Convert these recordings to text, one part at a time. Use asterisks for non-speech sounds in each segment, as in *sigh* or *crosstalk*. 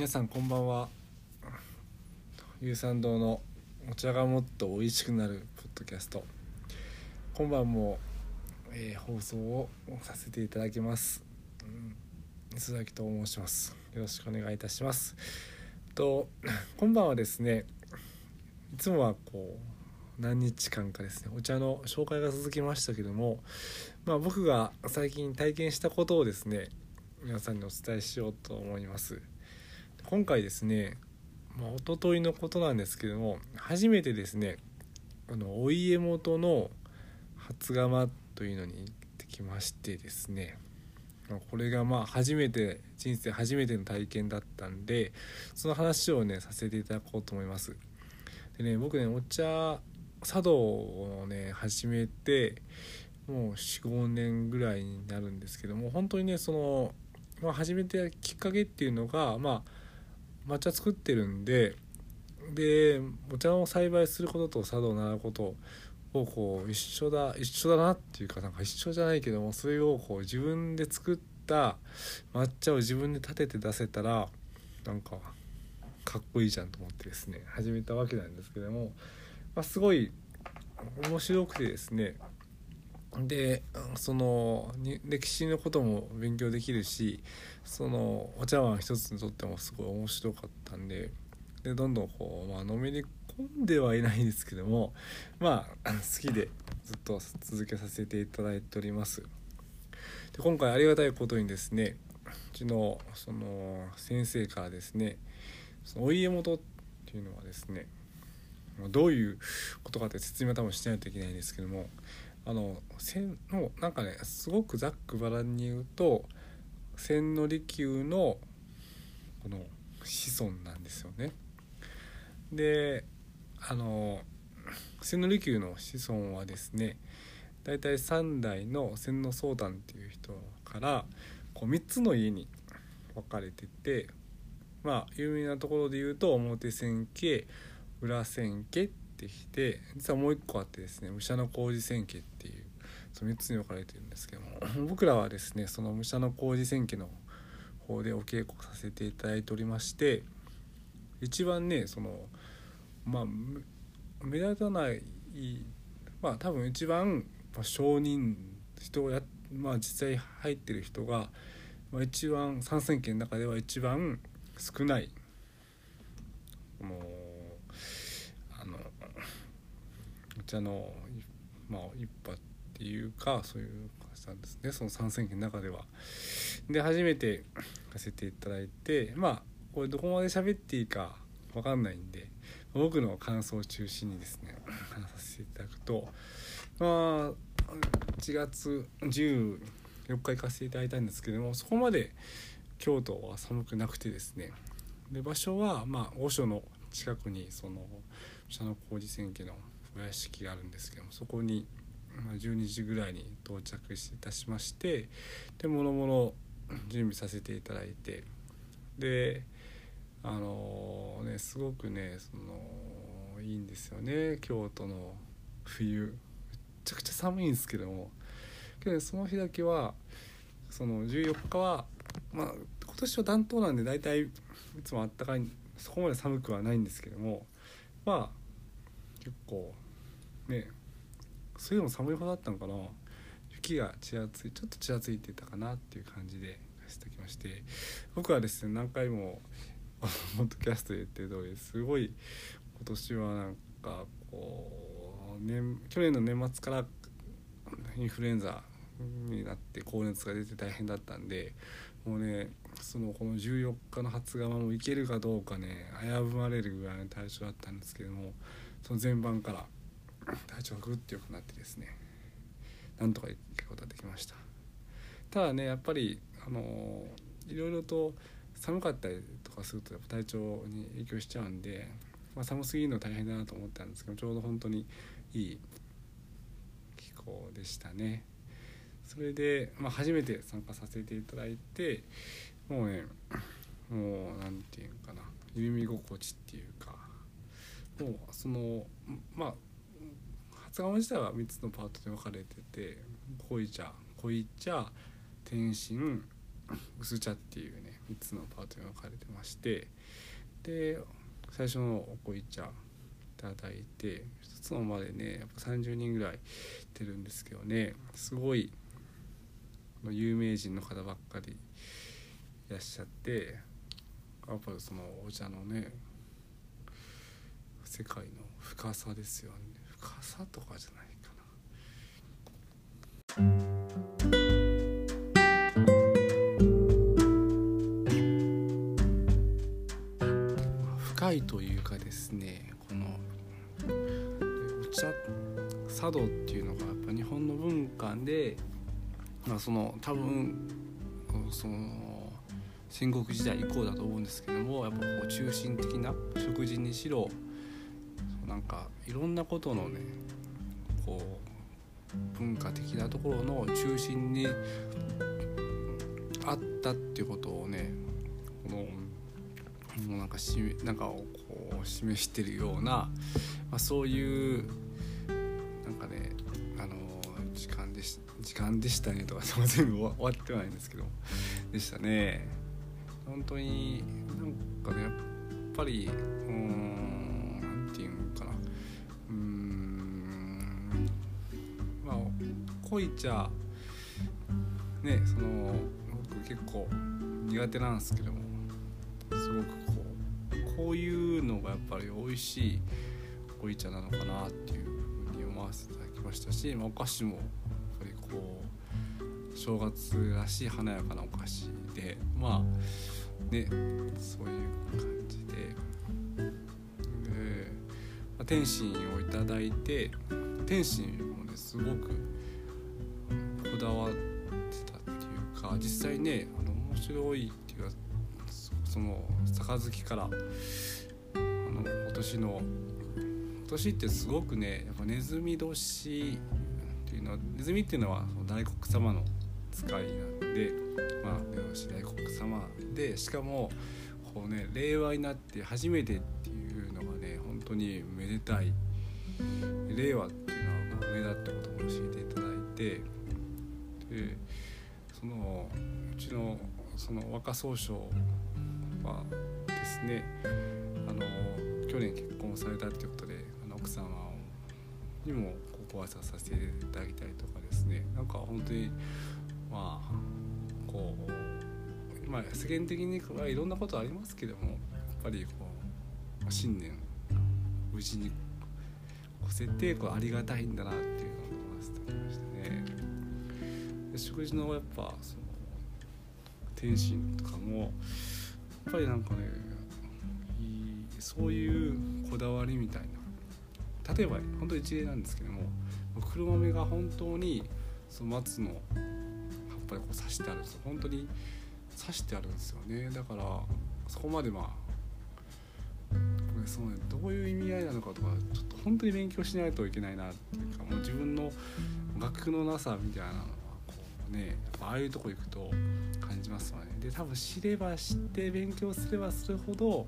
皆さんこんばんは。有酸堂のお茶がもっと美味しくなるポッドキャスト。今晩も、えー放送をさせていただきます、うん、磯崎と申します。よろしくお願いいたします。と今晩はですねいつもはこう何日間かですねお茶の紹介が続きましたけどもまあ僕が最近体験したことをですね皆さんにお伝えしようと思います。今回ですね、まあ、一昨日のことなんですけども初めてですねあのお家元の初釜というのに行ってきましてですねこれがまあ初めて人生初めての体験だったんでその話をねさせていただこうと思います。でね僕ねお茶茶道をね始めてもう45年ぐらいになるんですけども本当にねその、まあ、始めてきっかけっていうのがまあ抹茶作ってるんででお茶を栽培することと茶道を習うことをこう一緒だ一緒だなっていうかなんか一緒じゃないけどもそれをこう自分で作った抹茶を自分で立てて出せたらなんかかっこいいじゃんと思ってですね始めたわけなんですけども、まあ、すごい面白くてですねでその歴史のことも勉強できるしそのお茶碗一つにとってもすごい面白かったんででどんどんこう、まあのめり込んではいないんですけどもまあ *laughs* 好きでずっと続けさせていただいております。で今回ありがたいことにですねうちのその先生からですねそのお家元っていうのはですねどういうことかって説明は多分しないといけないんですけどもあの千のなんかねすごくざっくばらんに言うと千利休のこの子孫なんですよね。であの千利休の子孫はですね大体3代の千の宗旦っていう人からこう3つの家に分かれててまあ有名なところで言うと表千家裏千家ってきて実はもう一個あってですね武者の工事千家っていうその3つに分かれてるんですけども *laughs* 僕らはですねその武者の工事千家の方でお稽古させていただいておりまして一番ねそのまあ目立たないまあ多分一番まあ証人人をやまあ実際入ってる人が、まあ、一番参戦権の中では一番少ないもうあのお茶のまあ一派っていうかそういう感じなんですねその参戦権の中では。で初めてさせていただいてまあこれどこまで喋っていいか分かんないんで僕の感想を中心にですね話させていただくとまあ1月14日行かせていただいたんですけどもそこまで京都は寒くなくてですねで場所はまあ御所の近くにその社の工事千家のお屋敷があるんですけどもそこにま12時ぐらいに到着いたしましてでもろもろ *coughs* 準備させていただいてであのねすごくねそのいいんですよね。京都の冬。めっちゃくちゃ寒いんですけども。けどその日だけはその14日はまあ今年は暖冬なんで大体いつもあったかいそこまで寒くはないんですけどもまあ結構ねそれでも寒い方だったのかな。雪がちらついちょっとちらついてたかなっていう感じでしてきまして僕はですね何回も *laughs* ポッドキャストで言ってる通りすごい今年はなんかこう、年去年の年末からインフルエンザになって高熱が出て大変だったんでもうねそのこの14日の初釜もいけるかどうかね危ぶまれるぐらいの体調だったんですけどもその前晩から体調がぐっと良くなってですねなんとか行くことができました。ただねやっぱりあのいろいろと寒かったりとかするとやっぱ体調に影響しちゃうんで、まあ、寒すぎるの大変だなと思ったんですけどちょうど本当にいい気候でしたね。それで、まあ、初めて参加させていただいてもうねもう何て言うかな緩み心地っていうかもうそのまあ初釜自体は3つのパートで分かれてて濃い茶濃い茶天津薄茶っていうね3つのパートに分かれてましてで最初のお濃茶いただいて1つのまでねやっぱ30人ぐらい出るんですけどねすごい有名人の方ばっかりいらっしゃってやっぱそのお茶のね世界の深さですよね。深さとかじゃないかな。深いというかですねこのお茶茶道っていうのがやっぱ日本の文化で、まあ、その多分その戦国時代以降だと思うんですけどもやっぱこう中心的な食事にしろなんかいろんなことのねこう文化的なところの中心にあったっていうことをねこのもうなんかしなんかこう示してるような、まあ、そういうなんかねあの時間でし時間でしたねとか *laughs* 全部終わってはないんですけどでしたね。本当になんかねやっぱりうんうかな。うん。まあ濃い茶ねその僕結構苦手なんですけどもすごくこうこういうのがやっぱり美味しい濃い茶なのかなっていうふうに思わせていただきましたし、まあ、お菓子もやっぱりこう正月らしい華やかなお菓子でまあねそういう感じで、天津をいただいて天津もねすごくこだわってたっていうか実際ねあの面白いっていうかその杯からあの今年の今年ってすごくねやっぱネズミ年っていうのはネズミっていうのは大黒様の使いなんでまあ大黒様でしかもこうね令和になって初めてっていう当にめでたい。令和っていうのは梅だってことも教えていただいてでそのうちのその若総称はですねあの去年結婚されたっていうことであの奥様にもご挨拶させていただきたりとかですね。なんか本当にまあこう、まあ、世間的にはいろんなことありますけどもやっぱりこう新年無事に越せてこうありがたいんだなっていうのを思わせてただきましたね。で食事のやっぱその天津とかもやっぱりなんかねそういうこだわりみたいな。例えば本当一例なんですけども黒豆が本当にその松の葉っぱりこう刺してあるんですよ。本当に刺してあるんですよね。だからそこまでまあそうねどういう意味合いなのかとかちょっと本当に勉強しないといけないなっていうかもう自分の学のなさみたいなのはこうねああいうとこ行くと感じますよね。で多分知れば知って勉強すればするほど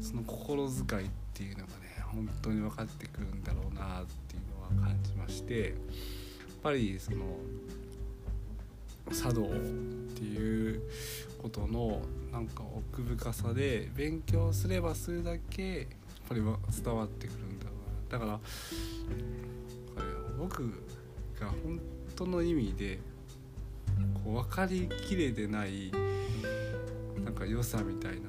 その心遣いっていうのがね本当に分かってくるんだろうなっていうのは感じましてやっぱりその茶道っていうことのなんか奥深さで勉強すればするだけやっぱり伝わってくるんだろうなだから僕が本当の意味でこう分かりきれてない。なんか良さみたいな。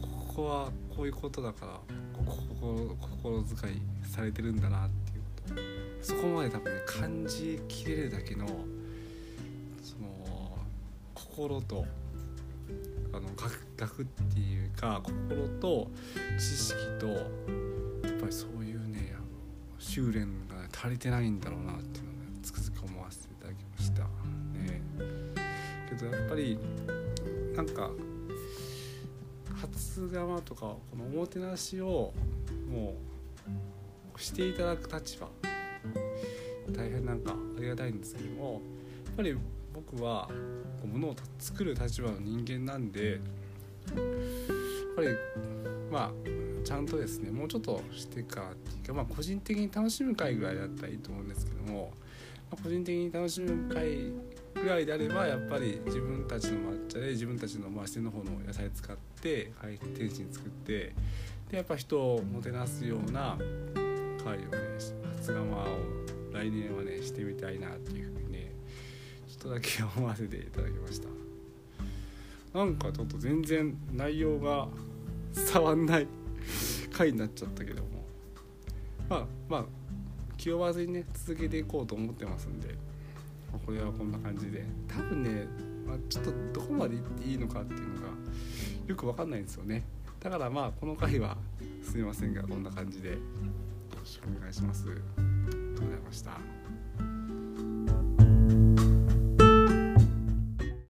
ここはこういうことだから心心遣いされてるんだなっていうことそこまで多分ね感じきれるだけのその心とあの学学っていうか心と知識とやっぱりそういうね修練が足りてないんだろうなっていうのを、ね、つくづく思わせていただきましたね。けどやっぱりなんか初釜とかこのおもてなしをもうしていただく立場大変なんかありがたいんですけどもやっぱり僕はものを作る立場の人間なんでやっぱりまあちゃんとですねもうちょっとしてからっていうか、まあ、個人的に楽しむ会ぐらいだったらいいと思うんですけども、まあ、個人的に楽しむ会ぐらいであればやっぱり自分たちの抹茶で自分たちの回しの方の野菜使って回転心作ってでやっぱ人をもてなすような会をね初釜を来年はねしてみたいなっていうとだけ思わせていただきました。なんかちょっと全然内容が伝わんない。回になっちゃったけども。まあまあ気負わずにね続けていこうと思ってますんで。これはこんな感じで。多分ね、まあ、ちょっとどこまで行っていいのかっていうのがよく分かんないんですよね。だからまあこの回はすみませんがこんな感じでよろしくお願いします。ありがとうございました。